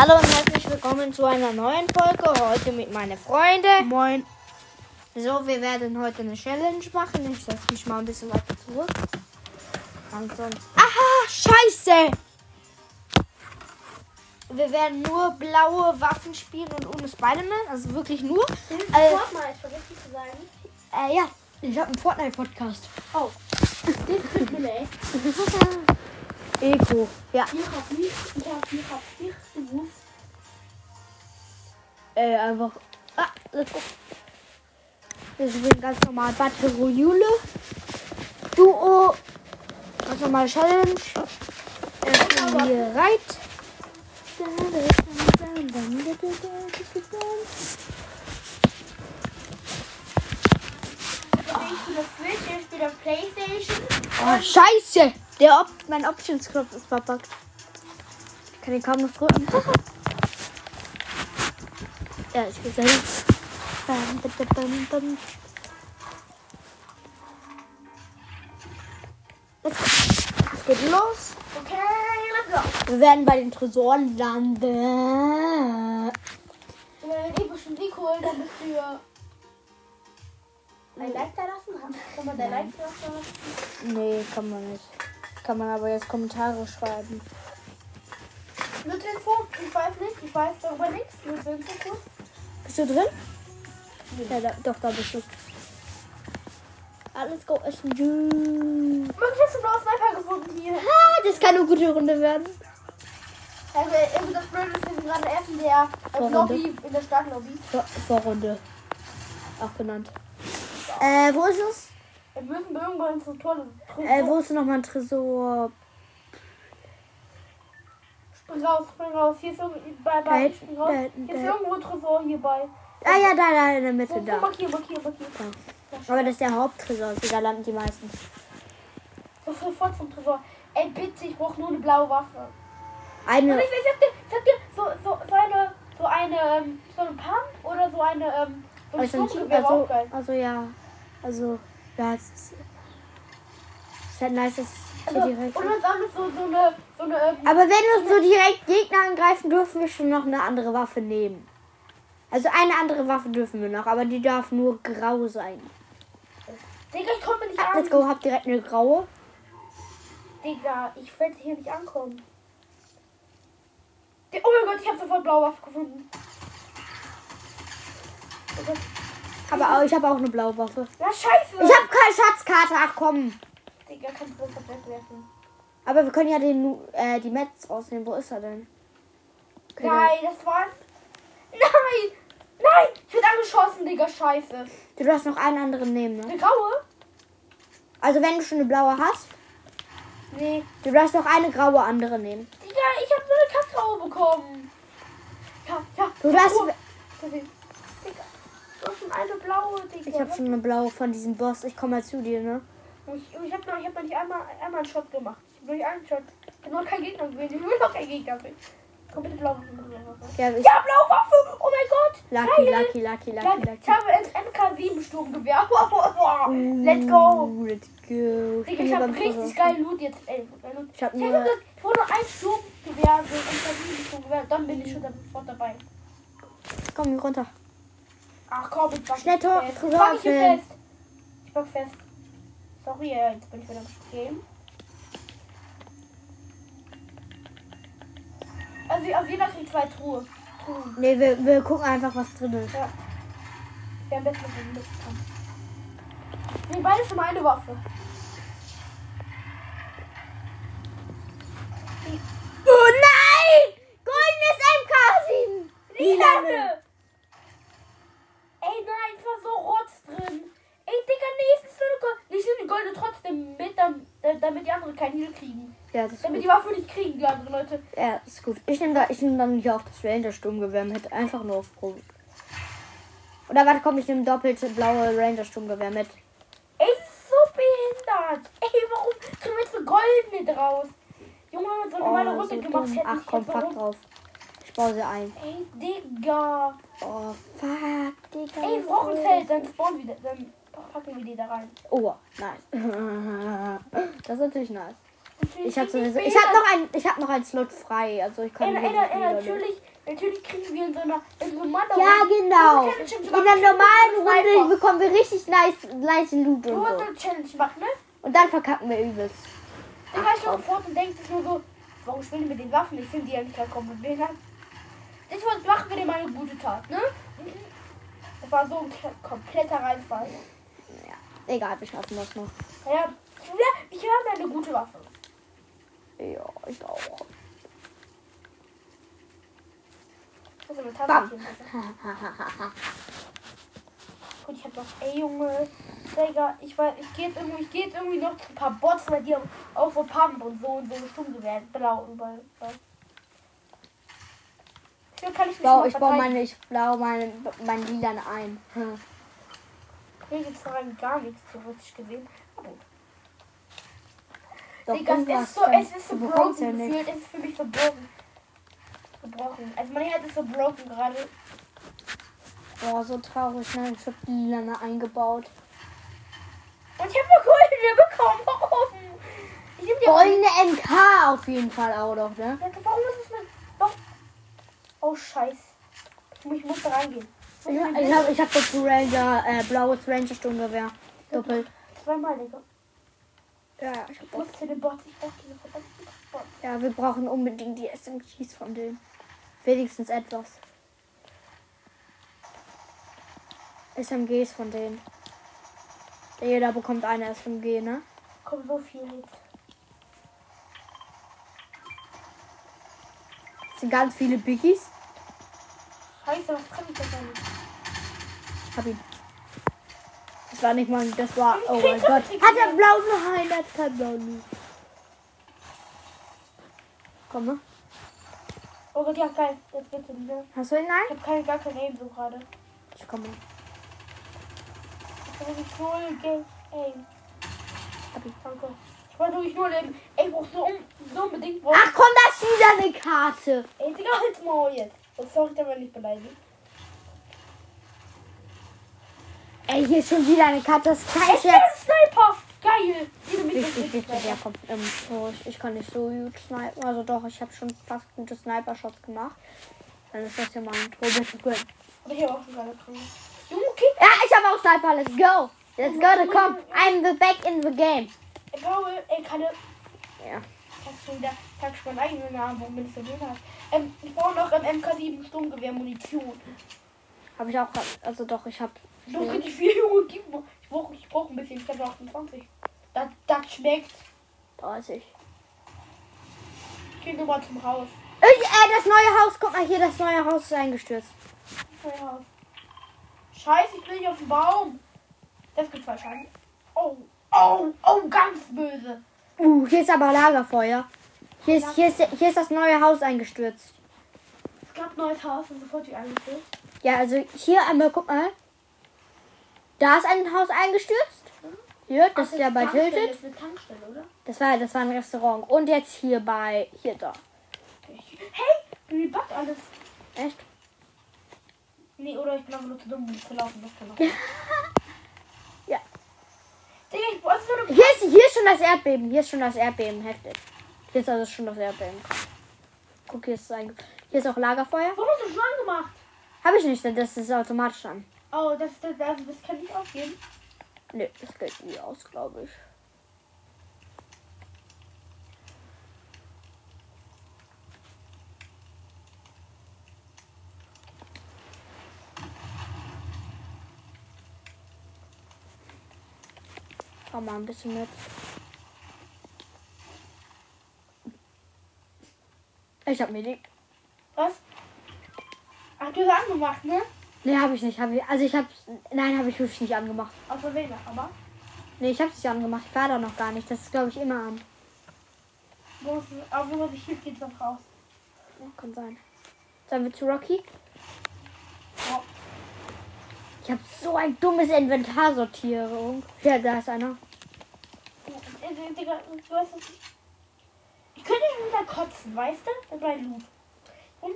Hallo und herzlich willkommen zu einer neuen Folge. Heute mit meinen Freunden. Moin. So, wir werden heute eine Challenge machen. Ich setze mich mal ein bisschen weiter zurück. Ansonsten. Aha, scheiße! Wir werden nur blaue Waffen spielen und ohne Spider-Man. Also wirklich nur. Äh, Fortnite, vergiss nicht zu sagen. äh, ja, ich habe einen Fortnite-Podcast. Oh. Das tut mir leid. Eco. Ja. Ich hab nicht, ich hab, ich hab nicht gewusst. Äh, einfach. Ah, let's go. Wir spielen ganz normal Battle Royale. Duo. Ganz normal Challenge. Reit. Switch, ich spiele auf Playstation. Oh, scheiße! Der Op mein Options-Knopf ist verpackt. Ich kann ihn kaum noch drücken. ja, ich will dahin. Bam, bam, bam, bam. Let's go. Es geht los. Okay, let's go. Wir werden bei den Tresoren landen. Wenn wir die bestimmt die holen, dann bist du ja. Ein Like da lassen? Kann man dein Like da lassen? Nee, kann man nicht. Kann man aber jetzt Kommentare schreiben. Mit Info? Ich weiß nicht, ich weiß darüber nichts. Info kurz. Bist du drin? Ja, da, doch, da bist du. Ah, let's go essen. Man, ich hab schon blaue Sniper gefunden hier. Ah, das kann eine gute Runde werden. Also, irgendwie das Blöde ist, wir sind gerade erst in der äh, Vorrunde. Lobby, in der Startlobby. Vor Vorrunde. Auch genannt. Äh, wo ist es? Wir müssen irgendwo ins Tor. Äh, wo ist nochmal ein Tresor? Spring raus, spring raus. Hier ist irgendwo, bei, Da bei, hinten, spring da raus. hinten, Hier ist da irgendwo ein Tresor hierbei. Ah ja, da, da in der Mitte, da. markier, markier, markier. Aber das ist der Haupttresor, also da landen die meisten. Das ist sofort zum Tresor. Ey, bitte, ich brauche nur eine blaue Waffe. Und Eine. ich, ich sag dir, sag dir, so, so, so eine, so eine, ähm, so eine Pump oder so eine, ähm, so ein Also, Sturmgewehr also, also ja. Also, ja, es ist. Ist halt nice, dass Also, direkt. wir so, so eine, so eine, ähm, Aber wenn wir so direkt Gegner angreifen, dürfen wir schon noch eine andere Waffe nehmen. Also eine andere Waffe dürfen wir noch, aber die darf nur grau sein. Digga, ich komme nicht Ah, an. let's go, habt direkt eine graue. Digga, ich werde hier nicht ankommen. Oh mein Gott, ich habe sofort blaue Waffe gefunden. Oh. Aber ich habe auch eine blaue Waffe. Ja, scheiße. Ich habe keine Schatzkarte, ach komm. Digga, kannst du das wegwerfen? Aber wir können ja den, äh, die Metz rausnehmen. Wo ist er denn? Okay, Nein, das war... Nein! Nein! Ich werde angeschossen, Digga, scheiße. Du darfst noch einen anderen nehmen, ne? Eine graue? Also wenn du schon eine blaue hast, Nee. du darfst noch eine graue andere nehmen. Digga, ich habe nur eine kackgraue bekommen. Ja, ja. Du darfst... Oh, schon eine blaue, Digga. Ich habe schon eine blaue von diesem Boss. Ich komme mal zu dir, ne? Ich, ich habe noch, ich hab noch nicht einmal, einmal einen Shot gemacht. Ich habe noch nicht einen Shot. Ich habe noch keinen Gegner gewählt. Ich will noch keinen Gegner gewählt. Komm bitte blaue Waffe. Ja, ich, Ja, blaue Waffe! Oh mein Gott! Lucky, Geil. lucky, lucky, lucky, lucky. Ich habe ein MK7 Sturmgewehr. Let's go! Let's go. Ich hier habe richtig Tresor. geil Loot jetzt. Ey, Loot. Ich hab Ich nur- habe ich wurde ein Sturmgewehr, so ein MK7 Sturmgewehr. Dann bin ich schon sofort dabei. Komm hier runter. Ach komm, ich pack Schnell Tor- fest. Ich hier öffnen. fest. Ich pack fest. Sorry, äh, jetzt bin ich wieder im Game. Also, also jeder kriegt zwei Truhe. Truhen. Nee, wir, wir gucken einfach, was drin ist. Ja. Wer am besten mit dem Licht kann. Wir beide schon mal eine Waffe. Oh nein! Goldenes MK7! Lilane! Ey, nein, es war so Rotz drin. Ey, Digga, nee, es ist nur eine Gold. Ich nehme die Golde trotzdem mit, äh, damit die anderen keinen Heal kriegen. Ja, das ist Damit gut. die Waffe nicht kriegen, die anderen Leute. Ja, ist gut. Ich nehme da, ich nehm dann hier auch das Ranger-Sturmgewehr mit. Einfach nur auf Probe. Oder warte, komm, ich nehme doppelte blaue Ranger-Sturmgewehr mit. Ey, ist so behindert. Ey, warum kriegen wir jetzt so goldene draus? Junge, so eine normale Oh, Runde so gemacht. Ach ich komm, fuck drauf. Ich baue sie ein. Ey, Digga. Oh, fuck, Digga. Ey, wir brauchen Zelt, dann spawnen wir, dann packen wir die da rein. Oh, nice. Das ist natürlich nice. Ich habe Natürlich sowieso, ich habe noch ein, ich habe noch einen Slot frei, also ich kann Ey, ey, ey, natürlich, Natürlich kriegen wir in so einer, in so einem. Ja, genau. In der normalen. Runde bekommen wir richtig nice, nice Loot und so. eine Challenge machen, ne? Und dann verkacken wir übelst. Dann du komm. sofort und denkst es nur so, warum spielen die mit den Waffen? Ich finde die eigentlich gar kommen behindert. Ich wollte machen wir dir mal eine gute Tat, ne? Das war so ein kompletter Reinfall. Egal, wir schaffen das noch. Ja, ja, ich habe eine gute Waffe. Ja, ich auch. Das ist eine Bam. Tasse. Und ich hab noch, ey Junge, Digga, ich weiß, ich gehe jetzt irgendwie, ich gehe jetzt irgendwie noch zu ein paar Bots, weil die haben auch so Pump und so und so Stunde werden. Blau überall. Hier kann ich mich mal ich baue meine, ich baue meine, mein Lilan ein. Hm. Hier gibt's daran gar nichts theoretisch gesehen. Aber gut. Doch, Digga, es ist so, es ist so broken ja. Es ist für mich so broken. Gebrochen. Also mein Herz ist so broken gerade. Boah, so traurig, ne? Ich hab die eingebaut. Und ich habe eine goldene bekommen. Warum? Ich nehm die Goldene MK auf jeden Fall auch noch, ne? Warum ist es? Oh, scheiß. Ich muss, da reingehen. Ich, ich hab, ich hab das Ranger, äh, blaues Ranger-Sturmgewehr. Doppelt. Zweimal, Digga. Ja, ich hab zu den Bots. Ich brauche diese verdammten. Ja, wir brauchen unbedingt die SMGs von denen. Wenigstens etwas. SMGs von denen. Jeder bekommt eine SMG, ne? Kommt so viel Hits. Sind ganz viele Biggies. Scheiße, was kann ich denn nicht? Hab ihn. Das war nicht mal, das war, oh Ich mein Gott. nicht Hat er mehr. blau? Nein, er hat kein blau. nie. Komm, ne? Oh Gott, ja, geil. Jetzt bitte, ne? Hast du ihn? Nein? Ich hab keine, gar kein Aim so gerade. Ich komme. Ich habe null Game Aim. Hab ihn. Danke. Ich wollte wirklich nur leben. Ich brauch so, un so unbedingt. Ach komm, das ist wieder eine Karte. Ey, Digga, halt's Maul jetzt. Oh, sorry, der war nicht beleidigt. Ey, hier ist schon wieder eine Karte. Das ist Scherz. ein Sniper! Geil! Wichtig, wichtig, ja, komm. Ähm, so, ich, ich kann nicht so gut snipen. Also doch, ich habe schon fast gute Sniper-Shots gemacht. Dann ist das ja mal ein Tor bitte gönnen. Aber ich habe auch schon geile Krone. Okay. Ja, ich habe auch Sniper. Let's go. Let's go, komm. I'm the back in the game. Paul, ey, Kalle. Ja. Ich hab schon wieder, schon meinen eigenen Namen, warum ich so dünn hast. Ähm, ich brauche noch im MK7 Sturmgewehr Munition. Habe ich auch. Also doch, ich habe. So richtig viel, Junge, gib mir. Ich brauche ich brauch ein bisschen, ich habe 28. Das, das schmeckt. 30. Ich geh nur mal zum Haus. Ich, äh, das neue Haus. Guck mal hier, das neue Haus ist eingestürzt. Haus. Scheiße, ich bin nicht auf dem Baum. Das gibt Schaden. Oh, oh, oh, ganz böse. Uh, hier ist aber Lagerfeuer. Hier ist, hier ist, hier ist das neue Haus eingestürzt. Es gab ein neues Haus und sofort die eingestellt. Ja, also hier einmal, guck mal. Da ist ein Haus eingestürzt. Hier, das ist ja bei Tilted. Das war, das war ein Restaurant. Und jetzt hier bei, hier da. Hey, wie backt alles? Echt? Nee, oder ich bin einfach nur zu dumm, um zu laufen. Das kann auch. Ja. Digga, ich brauch so eine Hier ist, hier ist schon das Erdbeben. Hier ist schon das Erdbeben. Heftig. Hier ist also schon das Erdbeben. Guck, hier ist, ein, hier ist auch Lagerfeuer. Warum hast du schon angemacht? Habe ich nicht, denn das ist automatisch an. Oh, das, das, das, das kann nicht aufgehen. Nee, das geht nie aus, glaube ich. Komm mal ein bisschen mit. Ich hab mir die. Was? Ach, du hast angemacht, ne? Nee, habe ich nicht. Hab ich, also ich habe Nein, habe ich wirklich nicht angemacht. Aus Versehen, aber. Nee, ich habe es nicht angemacht. Ich war da noch gar nicht. Das ist, glaube ich, immer an. Wo ist, aber wo sich hilft, geht's noch raus. Ja, kann sein. Sollen wir zu Rocky? Ja. Ich habe so ein dummes Inventarsortierung. Ja, da ist einer. Ich. Könnte schon wieder kotzen, weißt du? War ein Loot. Und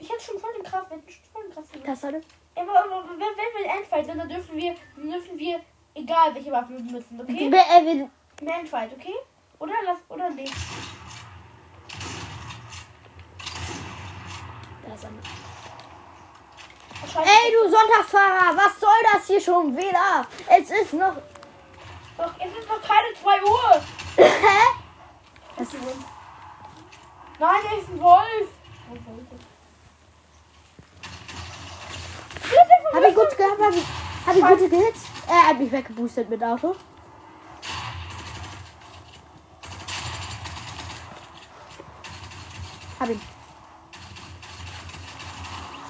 ich hätte schon voll den krass, wir schon voll den krass. Das hat Aber, aber wenn, wenn wir in Endfight sind, dann dürfen wir, dann dürfen wir, egal welche Waffe wir benutzen, okay? Wir, äh, wir, Endfight, okay? Oder lass, oder nicht. das Sonne. Ey, du Sonntagsfahrer, was soll das hier schon wieder? Es ist noch. Doch, es ist noch keine 2 Uhr. Hä? Das ist. Nein, er ist ein Wolf. Hab ich gut gehabt? Hab ich, hab ich gute gehitzt? Er hat mich weggeboostet mit Auto. Hab ihn.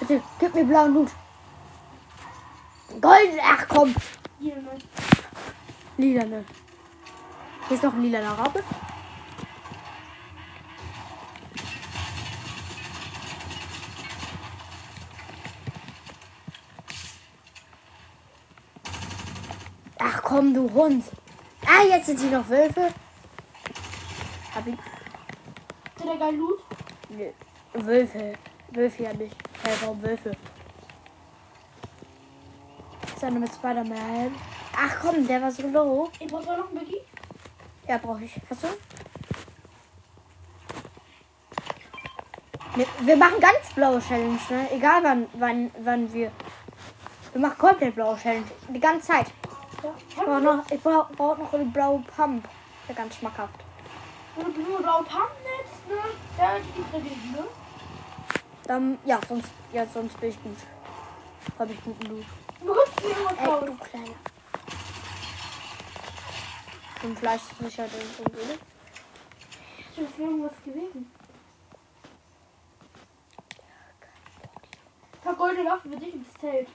Bitte, gib mir blauen Hut. Golden, ach komm. Hier, ne? Lilane. Hier ist noch ein lilaner Raupe. Ach komm, du Hund. Ah, jetzt sind sie noch Wölfe. Hab ich. Ist der geil Loot? Nö. Wölfe. Wölfe ja nicht. Hä, warum Wölfe? Ist einer mit Spider-Man. Ach komm, der war so low. Ich brauche noch einen Biggie. Ja, brauche ich. Hast du? Wir, wir machen ganz blaue Challenge, ne? Egal wann, wann, wann wir. Wir machen komplett blaue Challenge. Die ganze Zeit. Ja. Ich brauche noch, ich brauch, brauch noch eine blaue Pump. Ja, ganz schmackhaft. Du nur blau Pannennetz, ne? Da ist die dagegen, ne? Dann, ja, sonst, ja, sonst bin ich gut. Habe ich guten Loot. Ey, raus. du Kleiner. Und Fleisch ist sicher drin. oder? Ich hab irgendwas gewesen. Ich hab goldene Waffe für dich ins Zelt.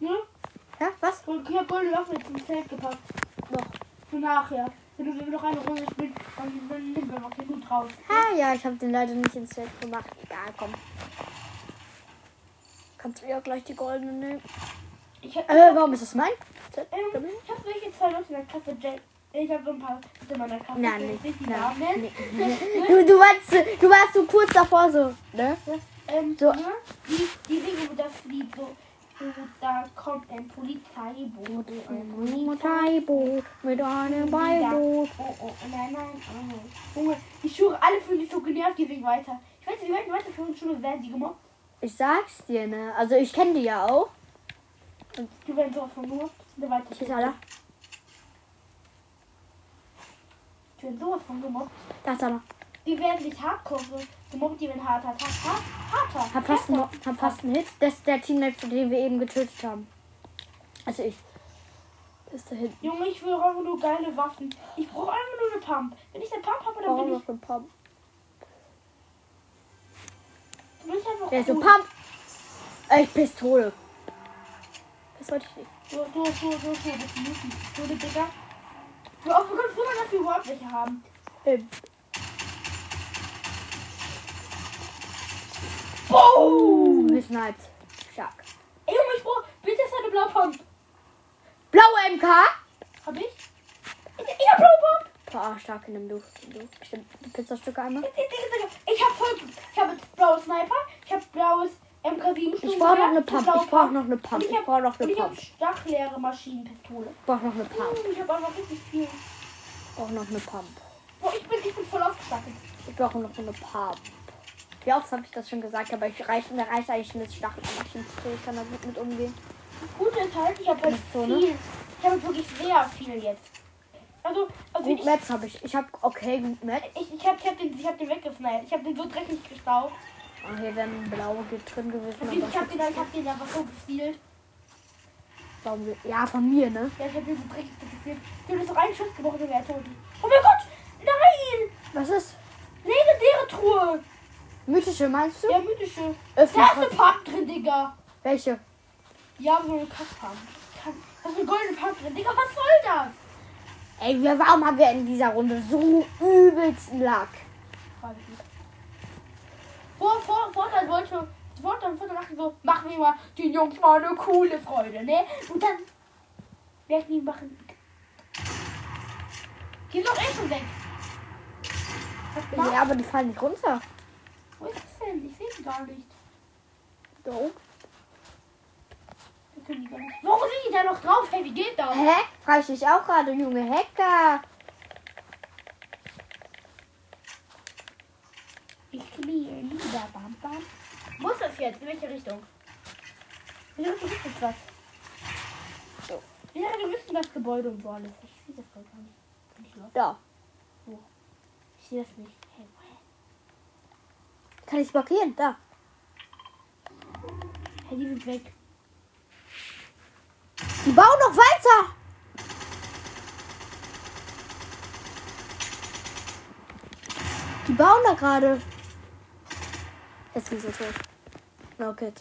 Ne? Ja, was? Und ich hab goldene Waffe jetzt ins Zelt gepackt. Noch. Für nachher. Wenn du noch eine Runde spielen, dann nehmen wir noch den Loot raus. Ah ja, ich habe den leider nicht ins Set gemacht. Egal, komm. Kannst du ja gleich die goldene nehmen. Ich hab, Äh, warum ist das mein? Ähm, ich hab welche zwei Leute in der Klasse. Jack. Ich hab so ein paar in meiner Klasse. Nein, nicht. nicht Nein, nennen. nee. Du, du, warst, du warst so kurz davor so, ne? Ähm, So. Die, die Dinge, wo das Lied so, da kommt ein Polizeiboot. Ein Polizeiboot mit einem Beiboot. Oh, oh, nein, nein, oh. Junge, die Schuhe, alle fühlen sich so genervt, die wegen weiter. Ich weiß nicht, wie weit weiter für uns Schule werden die gemobbt. Ich sag's dir, ne? Also ich kenne die ja auch. Die werden sowas von gemobbt. Die. Ich ist alle. Die werden sowas von gemobbt. Da ist. Die werden nicht hardcore gemobbt, die werden harter. Hart, hart, harter. Hab fast, einen, hab fast einen Hit. Das ist der Teammate, den wir eben getötet haben. Also ich. Ist da hinten. Junge, ich will einfach nur geile Waffen. Ich brauche einfach nur eine Pump. Wenn ich eine Pump habe, dann Warum bin ich, noch ein Pump? bin ich einfach Der ist so cool. Pump. Ey, Pistole. Das wollte ich nicht. So, so, so, so, so, das ist. So, die Digga. Auch, wir können sein, dass wir überhaupt welche haben. Ähm, Boom! gesniped. Stark. Ey, Junge, ich brauche, bitte ist eine blaue Pump. Blaue MK. Hab ich? Ich, ich hab blaue Pump. Boah, stark du. Nimm du. Stimmt. Die Pizzastücke einmal. Ich, ich, ich, ich hab voll, ich hab jetzt blaues Sniper, ich hab blaues MK7 Ich brauche noch eine Pump. Ich brauche noch eine Pump. Und Ich brauche noch eine ich hab Pump. stachleere Maschinenpistole. Ich brauche noch eine Pump. Ich hab einfach richtig viel. Ich brauche noch eine Pump. Boah, ich bin, ich bin voll ausgestattet. Ich brauche noch eine Pump. Wie oft habe ich das schon gesagt, aber ich reiche, mir reicht eigentlich eine Stachelmaschine. Ich kann da gut mit umgehen. Gute ist halt, ich habe halt so, ne? viel. Ich habe wirklich sehr viel jetzt. Also, also Gut ich, Metz habe ich. Ich habe okay, gut Metz. ich, ich habe ich hab den, ich hab den weggesniped. Ich habe den so dreckig gestaubt. Oh, hier wäre ein blauer drin gewesen. Ich, Aber ich habe den, ich hab den einfach so wir- ja, von mir, ne? Ja, ich habe den so dreckig gestealt. Ich habe so einen Schuss gebrochen und wäre tot. Oh mein Gott! Nein! Was ist? Legendäre Truhe! Mythische, meinst du? Ja, mythische. Öffne Da ist eine. Pump drin, Digga. Welche? Ja, so eine Kackpump. Kack- Da ist eine goldene Pump drin. Digga, was soll das? Ey, wir, warum haben wir in dieser Runde so übelsten Lack? Frag ich mich. Vor, vor, Vorteil wollte, Vorteil, Vorteil dachte so, machen wir mal den Jungs mal eine coole Freude, ne? Und dann werden die machen. Die sind doch eh schon weg. Ja, aber die fallen nicht runter. Wo ist das denn? Ich sehe die gar nicht. Da oben. Wir können die gar nicht. Warum sind die da noch drauf? Hey, wie geht das? Hä? Frag ich dich auch gerade, junge Hacker. Ich liebe lieber Bam Bam. Wo ist das jetzt? In welche Richtung? Ja, du bist jetzt was. So. Ja, bist in das Gebäude und so alles. Ich sehe das voll gar nicht. Da. Ich sehe das nicht. Hey, woher? Kann ich blockieren? Da. Hey, die sind weg. Die bauen noch weiter. Die bauen da gerade. Jetzt sind sie tot. Kid.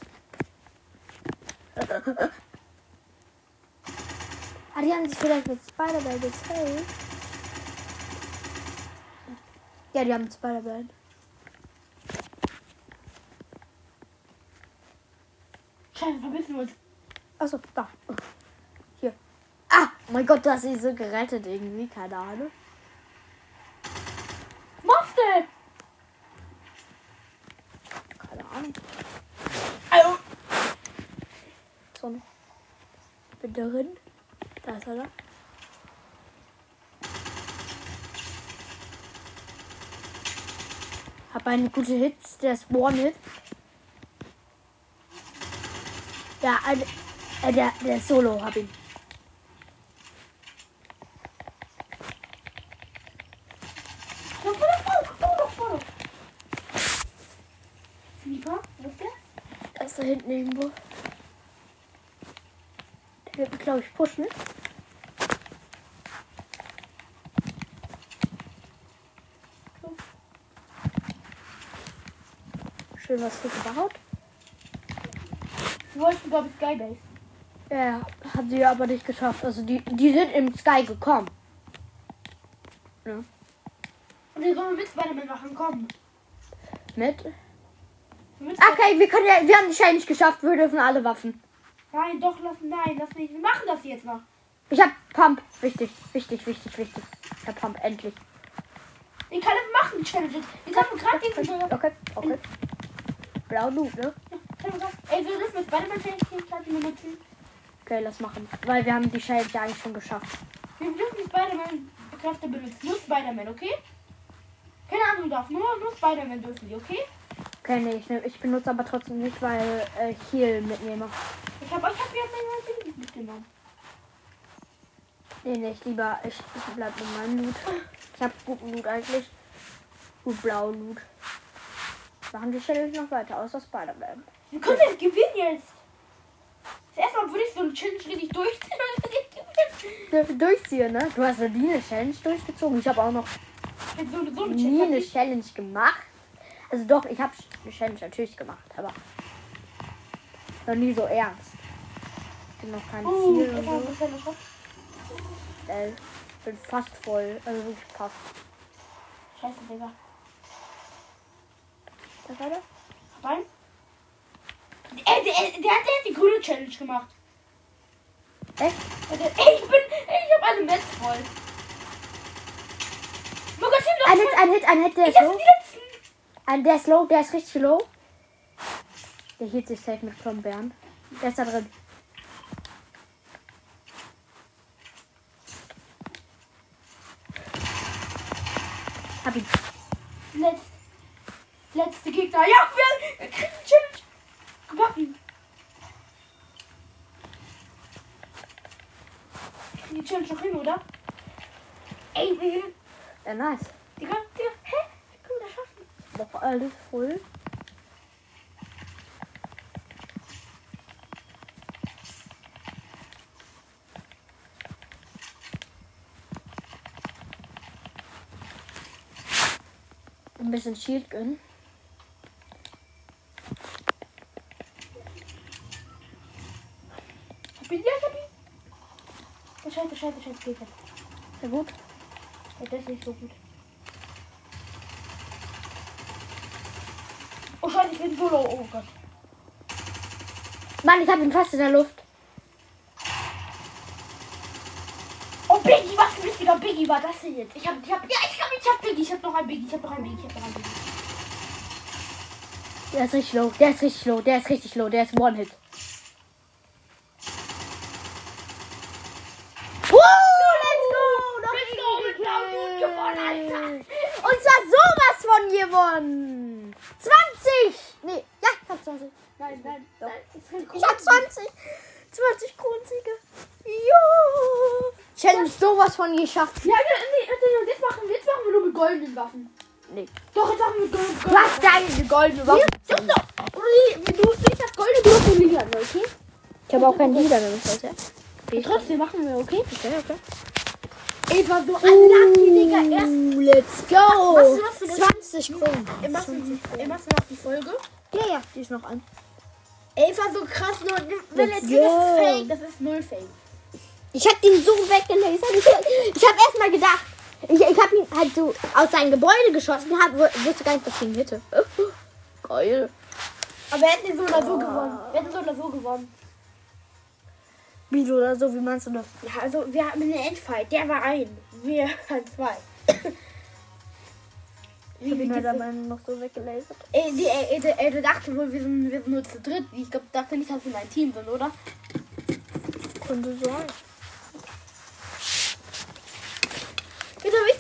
ah, die haben sich vielleicht mit Spider-Man gesaved. Ja, die haben Spider-Man. Scheiße, verbissen wir uns. Achso, da. Hier. Ah, mein Gott, du hast sie so gerettet irgendwie. Keine Ahnung. Monster! Keine Ahnung. Also, So. noch. Bin drin. Da ist er da. Hab eine gute Hits, der ist One-Hit. Ja, ein, äh, der, der Solo, hab ihn. wo ist der? Da hinten irgendwo. Der wird mich, glaube ich, pushen. Schön was hier gebaut. Wir wollten, glaube ich, Skybase. Ja, hat sie aber nicht geschafft. Also die, die sind im Sky gekommen. Ja. Und wir sollen mit Spider-Man machen, komm. Mit? Mit Okay, wir können ja, wir haben die Challenge nicht geschafft. Wir dürfen alle Waffen. Nein, doch, lass, nein, lass nicht. Wir machen das jetzt noch. Ich hab Pump. Wichtig, wichtig, wichtig, wichtig. Ich hab Pump, endlich. Ich kann das machen, die Challenges. Jetzt haben wir gerade Okay, okay. Blau Loot, ne? Ey, wir dürfen mit Spider-Man gerade benutzen. Okay, lass machen. Weil wir haben die Challenge ja eigentlich schon geschafft. Wir dürfen Spider-Man Kräfte benutzen. Nur Spider-Man, okay? Keine Ahnung darf. Nur, nur Spider-Man dürfen die, okay? Okay, nee, ich, nehm, ich benutze aber trotzdem nicht, weil äh, ich Heal mitnehme. Ich habe ich hab jetzt mein Baby mitgenommen. Nee, nee, ich lieber, ich, ich bleib mit meinem Loot. Ich hab guten Loot eigentlich. Gut blau Loot. Machen die Challenge noch weiter, außer Spider-Man. Wir können jetzt gewinnen jetzt. Das erste Mal würde ich so eine Challenge richtig durchziehen und dann gewinnen. Dürfen durchziehen, ne? Du hast eine Challenge durchgezogen. Ich habe auch noch Ich so, so eine nie eine Challenge. Gemacht. Also doch, ich habe eine Challenge natürlich gemacht, aber noch nie so ernst. Ich bin noch kein Oh, Ziel war so. Äh, bin fast voll, also wirklich fast. Scheiße, Digga. Das war das? Rein. Ey, der, der, hat- der hat die grüne Challenge gemacht. Echt? Ich bin. Ich hab eine Metz voll. Magazin noch Ein. Hit, ein Hit, ein Hit, der Ich ist low. Ein, der ist low, der ist richtig low. Der hielt sich safe mit Klombeeren. Der ist da drin. Hab ihn. Letz, letzte Gegner. Ja, wir, kriegen die Kriegen die Challenge noch hin, oder? Ey, mhm. Ja, nice. Digga, Digga, hä? Wie können wir das schaffen? Noch alles voll. Ein bisschen Shield gönnen. Hab ihn, ja, ich hab ihn. Oh, scheiße, geht jetzt. Sehr gut. Ja, das ist nicht so gut. Oh, scheiße, ich bin solo. Oh Gott. Mann, ich hab ihn fast in der Luft. Oh, Biggie, was für ein richtiger Biggie war das denn jetzt? Ich hab, ich hab, ja, ich hab, ich hab Biggie, ich hab noch ein Biggie, ich hab noch ein Biggie, ich hab noch ein Biggie. Der ist richtig low. Der ist richtig low. Der ist richtig low. Der ist One-Hit. Woo! Let's go! Noch Let's go, mit Blau gut gewonnen, Alter. Und zwar sowas von gewonnen. 20! Nee, ja, ich hab 20. Nein, nein, Doch. nein. Ich will Ich hab 20. 20 Kronsiege. Jo. Challenge sowas von geschafft. Ja, nee, nee, jetzt machen wir, jetzt machen wir nur mit goldenen Waffen. Nee. Doch, jetzt machen wir mit goldenen Du hast deine goldene Waffe. Doch, doch. Uli, Du, ich das goldene, hast den lila, okay? Ich habe auch kein Lieder nämlich heute. Trotzdem machen wir, okay? Okay, okay. Ey, war so ein Lucky, Digga. Erst Uh, let's go. Was denn? 20 Kronen. Machst du, noch die Folge? Ja, ja, die ist noch an. Ey, war so krass. Nur, wenn jetzt hier ist fake, das ist null fake. Ich hab den so weggelasert. Ich, ich hab erst mal gedacht, ich, ich hab ihn halt so aus seinem Gebäude geschossen. Hab, wu- wusste gar nicht, was ich ihn hätte. Geil. Aber wir hätten so oder so gewonnen. Wir hätten so oder so gewonnen. Wie so oder so, wie meinst du das? Ja, also wir hatten einen Endfight. Der war ein. Wir waren zwei. Ich ihn halt aber noch so weggelasert. Ey, die, ey, ey, ey, du dachte wohl, wir sind, wir sind nur zu dritt. Ich glaub, dachte nicht, dass wir ein Team sind, oder? Könnte sein.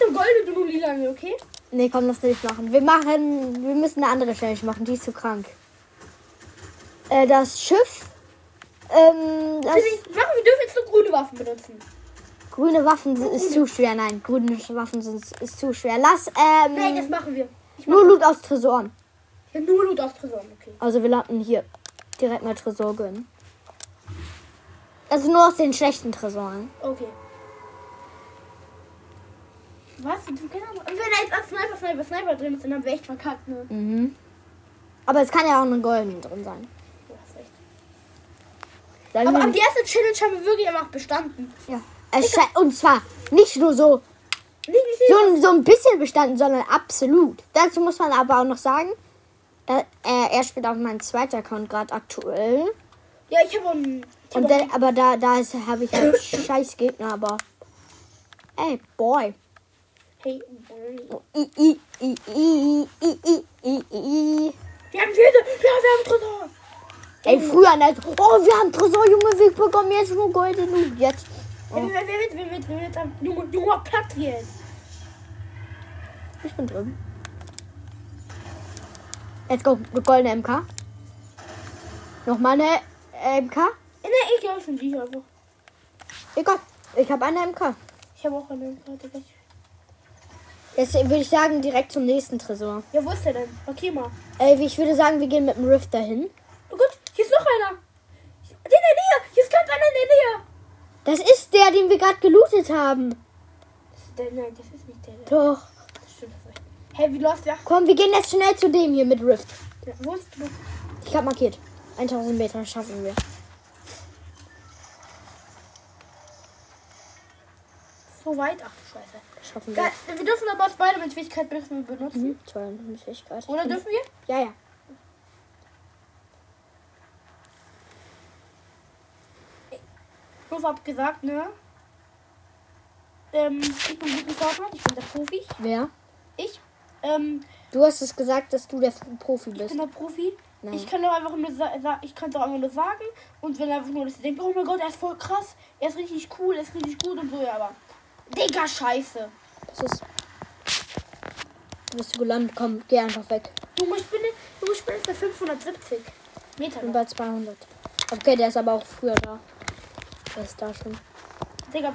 Jetzt habe ich den Gold und nur lila, okay? Nee, komm, lass nicht machen. Wir machen, wir müssen eine andere Challenge machen. Die ist zu krank. Äh, das Schiff. Ähm, das Wir, machen, wir dürfen jetzt nur grüne Waffen benutzen. grüne Waffen sind- ist zu schwer. Nein, grüne Waffen sind ist zu schwer. Lass ähm, Nein, das machen wir. Ich nur Loot aus Tresoren. ja, nur Loot aus Tresor, okay. Also wir landen hier direkt mal Tresor gönnen. Also nur aus den schlechten Tresoren. Okay. Was? Du, keine Ahnung. Und wenn da jetzt als Sniper, Sniper, Sniper drin ist, dann haben wir echt verkackt, ne? Mhm. Aber es kann ja auch eine goldene drin sein. Du hast recht. Sagen Aber, die erste Challenge haben wir wirklich einfach bestanden. ja. es und zwar nicht nur so, Nicht, nicht, so, ein- so ein bisschen bestanden, sondern absolut. Dazu muss man aber auch noch sagen, äh, äh, er spielt auf meinem zweiten Account gerade aktuell. Ja, ich habe einen. Ich hab Und der, aber da, da habe ich halt scheiß Gegner, aber. Ey, boy. Peyton Barry. Wir haben Schilde! Ja, wir haben Tresor! Ey, früher nicht. Oh, wir haben Tresor, Junge, wir bekommen jetzt nur goldene Noob. Jetzt. Oh. Ja, wir mit, wir mit, wir mit, Junge, Junge, Platz jetzt. Ich bin drin. Let's go, goldene MK. Nochmal eine äh, MK. Ne, ich glaube schon wieder. Egal, ich habe eine MK. Ich habe auch eine MK, Digga. Jetzt würde ich sagen, direkt zum nächsten Tresor. Ja, wo ist der denn? Okay, mal. Ey, ich würde sagen, wir gehen mit dem Rift dahin. Oh Gott, hier ist noch einer! In der Nähe! Hier ist ganz einer in der Nähe! Das ist der, den wir gerade gelootet haben. Das ist der, nein, das ist nicht der. Doch. Das stimmt. Hey, wie läuft der? Komm, wir gehen jetzt schnell zu dem hier mit Rift. Ja, wo ist du? Ich habe markiert. 1000 Meter schaffen wir. So weit? Ach du Scheiße. Schaffen wir. Wir dürfen aber Spider-Man-Fähigkeit benutzen. benutzen. Mhm. 200 Fähigkeit. Oder dürfen wir? Ja, ja. Nur hab gesagt, ne? Ähm, ich bin gut in Fortnite, ich bin der Profi. Wer? Ich, ähm, Du hast es gesagt, dass du der Profi ich bist. bin der Profi. Nein. Ich kann doch einfach nur sagen, ich kann doch einfach nur sagen und wenn einfach nur, ihr denkt, oh mein Gott, er ist voll krass, er ist richtig cool, er ist richtig gut und so, ja, aber. Digga, scheiße. Das ist. Du bist du gelandet. Komm, geh einfach weg. Junge, ich bin, Junge, ich bin jetzt bei 570 Meter. Ich bei 200. Okay, der ist aber auch früher da. Der ist da schon. Digga,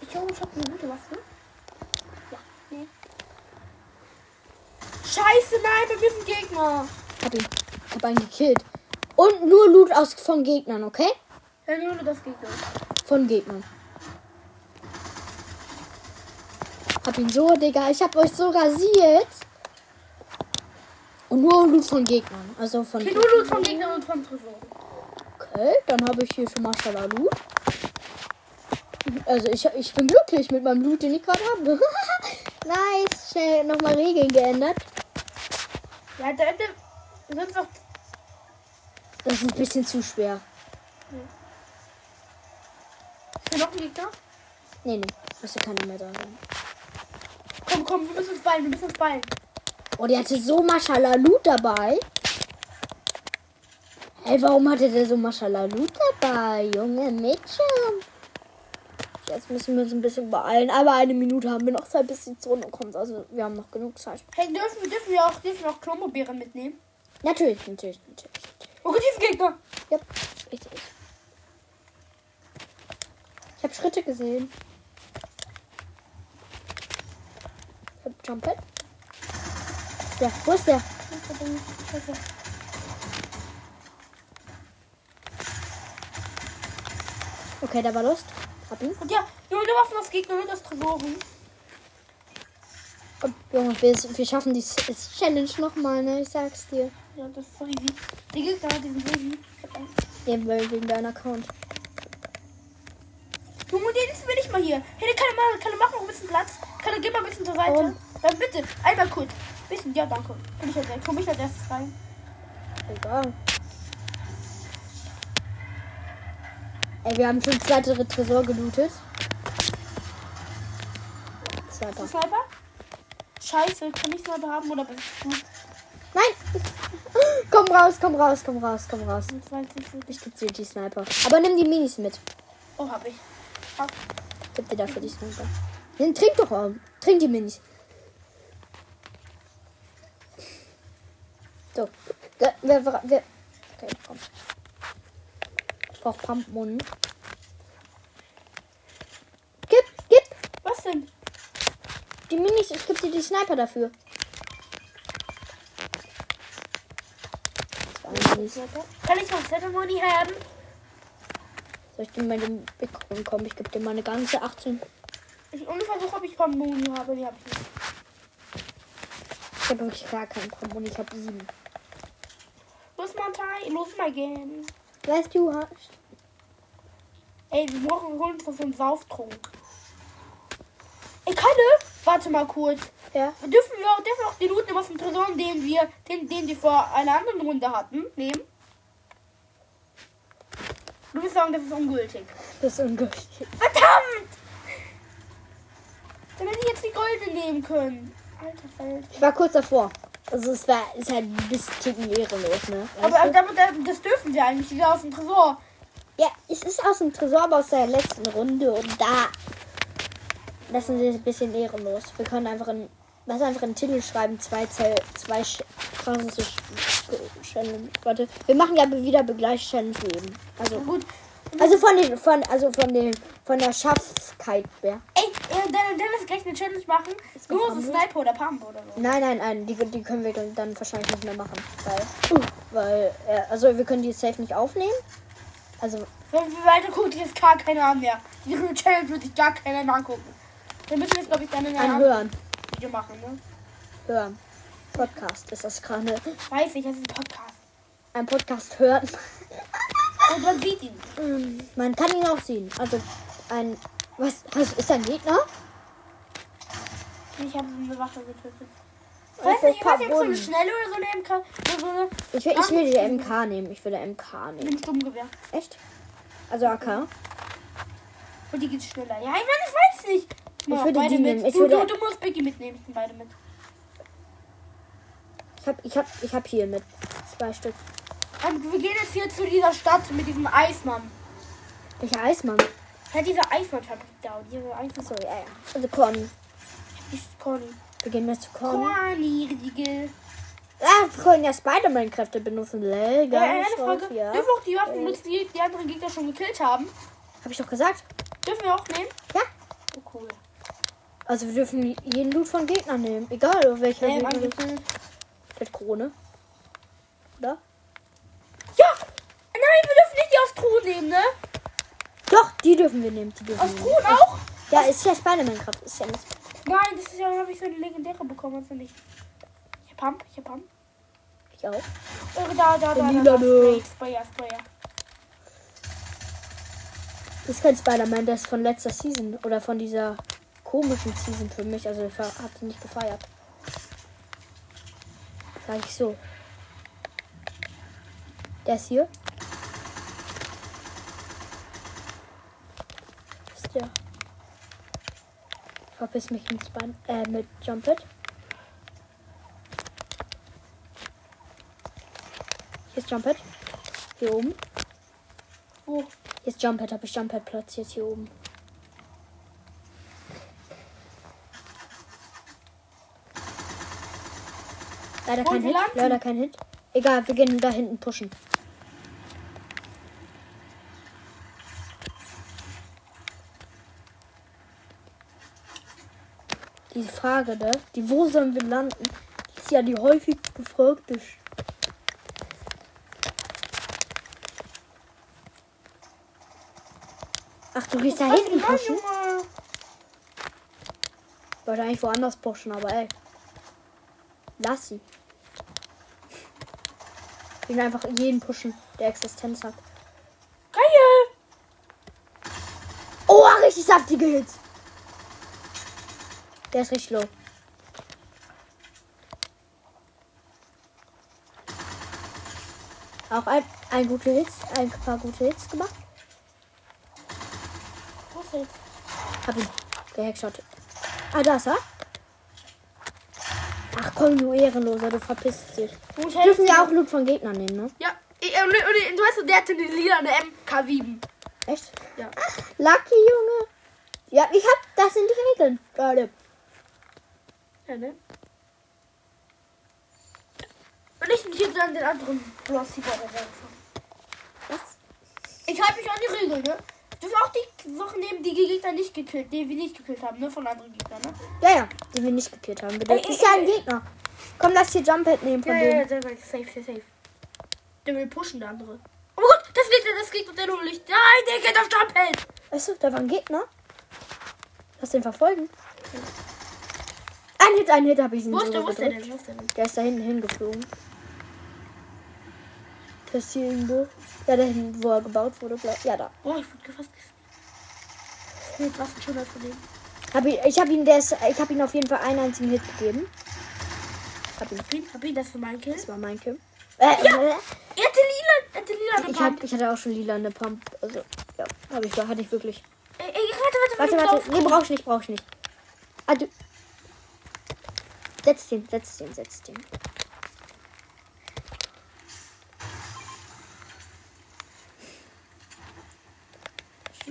ich glaube, ich hab eine gute Waffe. Ja, nee. Scheiße, nein, wir müssen Gegner. Hab ihn. Hab einen gekillt. Und nur Loot aus von Gegnern, okay? Ja, nur das Gegner. Von Gegnern. Hab ihn so, Digga. Ich hab euch so rasiert. Und nur Loot von Gegnern. Also von. Okay, nur Loot von Gegnern und von Tresor. Okay, dann habe ich hier schon mal Loot. Also ich, ich bin glücklich mit meinem Loot, den ich gerade habe. nice. Schnell nochmal Regeln geändert. Ja, da hätte. Sonst noch. Das ist ein bisschen zu schwer. Ist hier noch ein Gegner? Nee, nee. Müsste keiner mehr da sein. Komm, komm, wir müssen uns ballen, wir müssen uns ballen. Oh, der hatte so Mashallah Loot dabei. Hey, warum hatte der so Mashallah Loot dabei? Junge Mädchen. Jetzt müssen wir uns ein bisschen beeilen. Aber eine Minute haben wir noch Zeit, bis die Zone kommt. Also wir haben noch genug Zeit. Hey, dürfen, dürfen wir auch, dürfen wir auch Klomobeeren mitnehmen? Natürlich, natürlich, natürlich. natürlich. Oh ein Gegner. Ja, richtig. Ich habe Schritte gesehen. Ich hab Jumpet. Der? Wo ist der? Okay, der war lost. Hab ihn. Und ja, nur eine Waffen auf Gegner, nur das Tresoren. Komm, Junge, wir, wir schaffen die Challenge nochmal, ne? Ich sag's dir. Ja, das ist so easy. Die Gegner, die sind easy. Ja, weil wegen deinem Account. Junge, den ist mir nicht mal hier. Hey, kann er mal, kann machen noch ein bisschen Platz? Kann er, geh mal ein bisschen zur Seite? Warum? Dann bitte, einmal kurz. Bisschen, ja, danke. Komm ich als, komm ich als erstes rein. Egal. Ey, wir haben schon das weitere Tresor gelootet. Sniper. Sniper? Scheiße, kann ich Sniper haben oder bist du? Nein! Komm raus, komm raus, komm raus, komm raus. Ich. Ich geb dir die Sniper. Aber nimm die Minis mit. Oh, hab ich. Hab. Gib dir dafür die Sniper. Dann trink doch mal. Trink die Minis. So. Wer, wer, wer. Okay, komm. Ich brauch Pumpmund. Gib, gib! Was denn? Die Minis, ich geb dir die Sniper dafür. Kann ich noch Ceremony haben? Soll ich dir meine Big kommen? Ich geb dir meine ganze 18. Ich und ich versuche, ob ich Pamoni habe. Nee, hab ich nicht. Ich habe wirklich gar keinen Pumpmund. Ich habe sieben. Los, Mantai, los mal gehen. Weißt du, hast. Ey, wir brauchen holen uns einen Sauftrunk. Ey, Kalle, warte mal kurz. Ja. Dürfen wir auch, dürfen auch den Loot aus dem Tresor, den wir, den, den wir vor einer anderen Runde hatten, nehmen? Du wirst sagen, das ist ungültig. Das ist ungültig. Verdammt! Dann hätte ich jetzt die Golde nehmen können. Alter Feld. Ich war kurz davor. Also es war ist halt ein bisschen ehrenlos, ne? Weißt Aber damit, das dürfen wir eigentlich wieder aus dem Tresor. ja, es ist aus dem Tresor, aber aus der letzten Runde und da. Das ist ein bisschen ehrenlos. Wir können einfach in. Lass einfach einen Titel schreiben, zwei Zell, zwei krasse Sch- Challenge. Warte, wir machen ja wieder gleich Challenge eben. Also, Gut. Also von den, von, also von den, von der Schaffkeit her. Ey, äh, dann, dann ist gleich eine Challenge machen. Nur so Pump? Sniper oder Pump oder so. Nein, nein, nein, die, die können wir dann, dann wahrscheinlich nicht mehr machen. Weil, weil, äh, also wir können die safe nicht aufnehmen. Also, Weil wir weiter gucken, jetzt gar keiner an mehr. Die Challenge würde sich gar keiner mehr angucken. Wir müssen jetzt, glaube ich, dann in einem anhören, Video machen, ne? hören. Podcast ist das gerade. Weiß ich, das ist ein Podcast. Ein Podcast hören. Und man sieht ihn. Mm, Man kann ihn auch sehen. Also, ein, was, was ist ein Gegner? Ich habe eine Waffe getötet. Ich Also, weiß nicht, ich weiß nicht, ob so eine schnelle oder so eine MK. So eine. Ich will, ich will die MK nehmen. Ich will der MK Mit nehmen. dem Sturmgewehr. Echt? Also AK. Und die geht schneller. Ja, ich meine, ich weiß nicht. Ich würde die mit. nehmen. Ich du, würde- du, du musst Becky mitnehmen. Ich bin beide mit. Ich hab, ich hab, ich hab hier mit zwei Stück. Und wir gehen jetzt hier zu dieser Stadt mit diesem Eismann. Welcher Eismann? Ja, diese Eismannfabrik da. Und diese Eismann. So, ja, ja. Also Conny. ist Conny. Wir gehen jetzt zu Conny. Conny, Riegel. Ah, wir können ja Spider-Man-Kräfte benutzen. Lel, Ja, eine Frage. Ja. Dürfen wir auch die Waffen benutzen, die die anderen Gegner schon gekillt haben? Hab ich doch gesagt. Dürfen wir auch nehmen? Ja. Oh, cool. Also wir dürfen jeden Loot von Gegnern nehmen. Egal welcher Gegner. ist. angefangen. Mit Krone. Oder? Ja! Nein, wir dürfen nicht die aus Truhen nehmen, ne? Doch, die dürfen wir nehmen. Die dürfen Aus Truhen auch? Ja, ist ja Spider-Man-Kraft. Ist ja nicht. Nein, das ist ja, habe ich so eine legendäre bekommen, du nicht. Ich hab Pump, ich hab Pump. Ich auch. Äh, da, da, da, da, da. Spray, Sprayer, Sprayer. Das ist kein Spider-Man, der ist von letzter Season. Oder von dieser komischen Season für mich. Also ich habe sie nicht gefeiert. Sag ich so. Der ist hier. Ist der. Ich verpiss mich mit, Span äh, mit Jumpet. Hier ist Jumpet. Hier oben. Oh. Hier ist Jumpet. Habe ich Jumpet platziert hier oben. Leider kein Hit. Leider kein Hit. Egal, wir gehen da hinten pushen. Die Frage, ne? Die wo sollen wir landen? Ist ja die häufig gefragte. Ach, du gehst da hinten pushen? Wollte eigentlich woanders pushen, aber ey. Lass sie. Ich will einfach jeden pushen, der Existenz hat. Geil. Oh, richtig saftige Hits. Der ist richtig low. Auch ein, ein gute Hits, ein paar gute Hits gemacht. Er jetzt? Hab ihn gehackshot. Ah, da ist er. Ach komm, du Ehrenloser, du verpisst dich. Ich Dürfen wir auch Loot von Gegnern nehmen, ne? Ja, ich, äh, du weißt, der hatte eine lila eine MK7. Echt? Ja. Lucky, Junge. Ja, ich hab, das sind die Regeln. Leute. Ja, ne? Und ich nicht jetzt an den anderen Blossieber Was? Ich halte mich an die Regeln, ne? Du dürfen auch die Sachen nehmen, die Gegner nicht gekillt, die wir nicht gekillt haben, ne? Von anderen Gegnern, ne? Ja, ja, die wir nicht gekillt haben. Ey, ist ja ein. Gegner. Komm, lass hier Jump-Pad nehmen von Ja, ja, dem. ja, sehr weit. Safe, safe, safe. Der will pushen, der andere. Oh Gott, das liegt, das liegt unter dem Licht. Nein, der geht auf. Weißt du, da war ein Gegner. Lass den verfolgen. Ein Hit, ein Hit habe ich ihn Wo ist der, wo ist der denn? Wo ist der denn? Der ist da hinten hingeflogen. Das ist hier irgendwo. Ja, da hinten, wo er gebaut wurde. Ja, da. Boah, ich wurde fast Jetzt was schon von dem. Hab ich ich habe ihn, der ist, ich habe ihn auf jeden Fall einen einzigen Hit gegeben. Hab ihn. Hab ihn, hab ihn das für meinen Kill? Das war mein Kill. Äh, Ja. äh, Er hatte lila, er hatte lila eine ich, Pump. hab, ich hatte auch schon lila eine Pump. Also, ja, habe ich, hatte ich wirklich. Ey, ey, warte, warte, Warte, warte. warte. Nee, brauch ich nicht, brauch ich nicht. Ah, du. Setz den, setz den, setz den.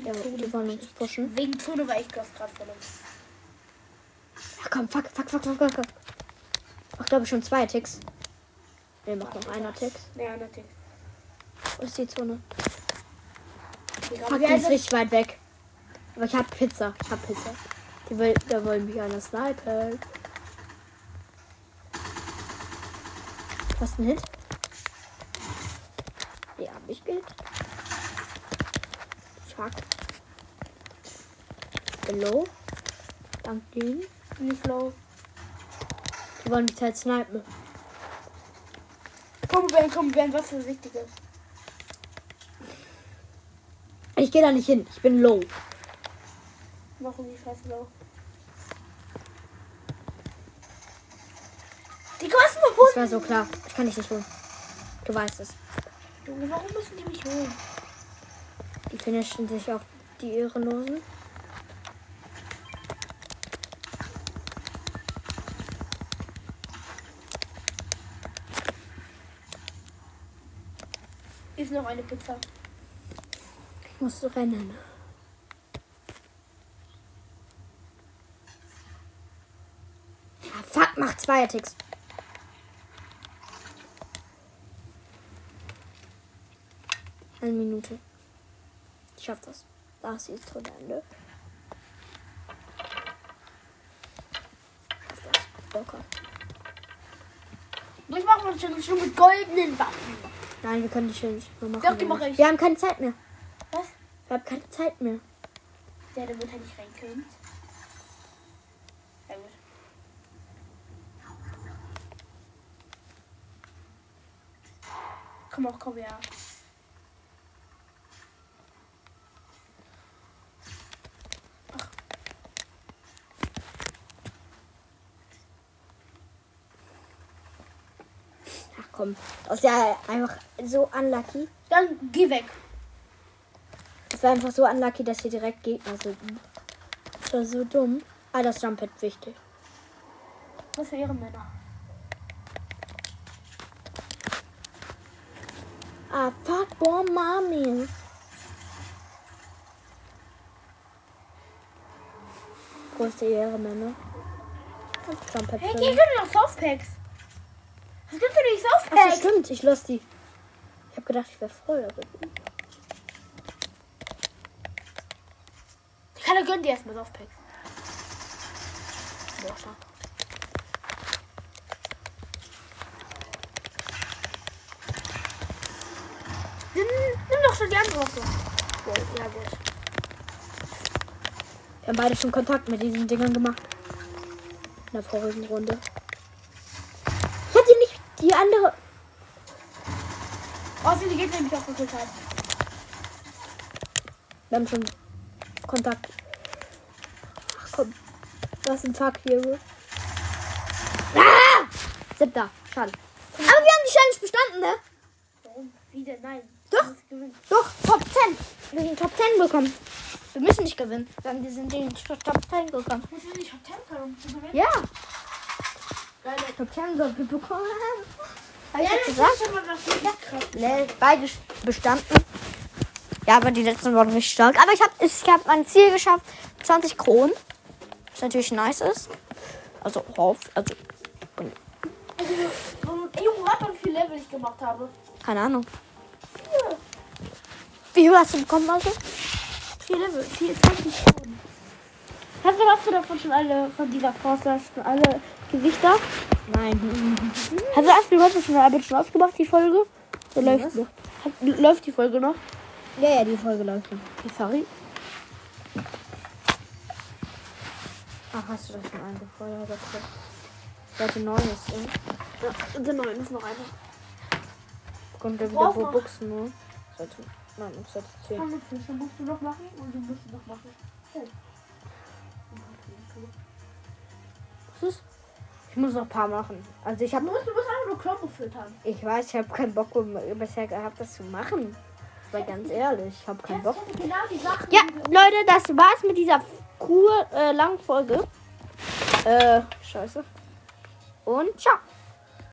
Ja, die wollen uns pushen. Wegen Zone war ich gerade von uns. Ja, komm, fuck, fuck, fuck, fuck, fuck. fuck. Ach, glaube ich schon zwei Ticks. Ne, macht noch einer Tick. Ja, natürlich. Wo ist die Zone? Ich Fuck, die ist richtig weit weg. Aber ich hab Pizza. Ich hab Pizza. Die will, da wollen mich einer snipen. Du einen Hit? Ja, hab ich gehit. Fuck. Hello? Dank denen. Nicht low. Die wollen mich halt snipen. Komm, Ben, komm, Ben, was für Wichtiges. Ich gehe da nicht hin. Ich bin low. Warum die Scheiße low? Die kosten Das war so klar. Ich kann dich nicht holen. Du weißt es. Warum müssen die mich holen? Die finishen sich auf die Ehrenlosen. Ist noch eine Pizza. Ich muss rennen. Ja, fuck, mach zwei Ticks. Eine Minute. Ich schaff das. Da ist jetzt zu Ende. Schaff das. Locker. Ich mache mal schon, schon mit goldenen Waffen. Nein, wir können die Challenge nicht mehr machen. Doch, die mache ich. Wir haben keine Zeit mehr. Was? Wir haben keine Zeit mehr. Der, der wird halt nicht reinkommen. Ja, gut. Komm auch, komm ja. Ach komm. Das ist ja einfach so unlucky. Dann geh weg. Es war einfach so unlucky, dass hier direkt Gegner sind. Das war so dumm. Ah, das Jumppad wichtig. Was für Ehrenmänner. Ah, fuck, boah, Mami. Größte Ehre, Männer. Das Jumppad Hey, mich. können noch Softpacks. Nicht so Ach so, fake. stimmt. Ich los die. Ich habe gedacht, ich wäre voll. Aber Keiner gönnt dir erstmal auf Pack. Boah, stark. Nimm, nimm doch schon die andere Waffe. Boah, ja gut. wir haben beide schon Kontakt mit diesen Dingern gemacht. In der vorigen Runde. Ich hätte nicht die andere. Gegner mich auch gekillt haben. Wir haben schon Kontakt. Ach komm. Was ein Fuck hier. Ah! Siebter. Schade. Aber wir haben die Challenge bestanden, ne? Warum? Wie denn? Nein. Doch. Doch, Top 10. Wir sind Top 10 bekommen. Wir müssen nicht gewinnen. Dann wir sind in die Top 10 gekommen. Muss ich nicht Top 10 können, um zu gewinnen? Ja, Geil. Top 10 sollten wir bekommen. Hab Ja, ich das das gesagt? schon mal was nicht beide bestanden. Ja, aber die letzten waren richtig stark. Aber ich habe ich hab mein Ziel geschafft. 20 Kronen. Was natürlich nice ist. Also, hoff, also, Also, so, Junge, hat man viel Level ich gemacht habe. keine Ahnung. Wie viel hast du bekommen, also? Vier Level, vier, 20 Stunden. Hast du, hast du davon schon alle, von dieser du schon alle Gesichter? Nein. Hast du hast du heute schon eine schon ausgemacht, die Folge? So läuft Was? noch. Hat, läuft die Folge noch? Ja, ja, die Folge läuft noch. Okay, sorry. Ach, hast du das schon eingefeuert? Seite 9 ist, äh, Ja, der neuen ist noch einer. kommt der wieder wo Buchsen, ne? Seite, nein, auf Seite 10. Komm, Fische musst du noch machen und du musst noch machen. Oh. Was ist? Ich muss noch ein paar machen. Also ich Du habe, musst, du musst einfach nur Knochen füttern. ich weiß, ich habe keinen Bock um- bisher gehabt, das zu machen. Aber ganz ehrlich, ich habe keinen Bock. Genau Sachen, Ja, du- Leute, das war's mit dieser kur äh, langen Folge. Äh, scheiße. Und ciao.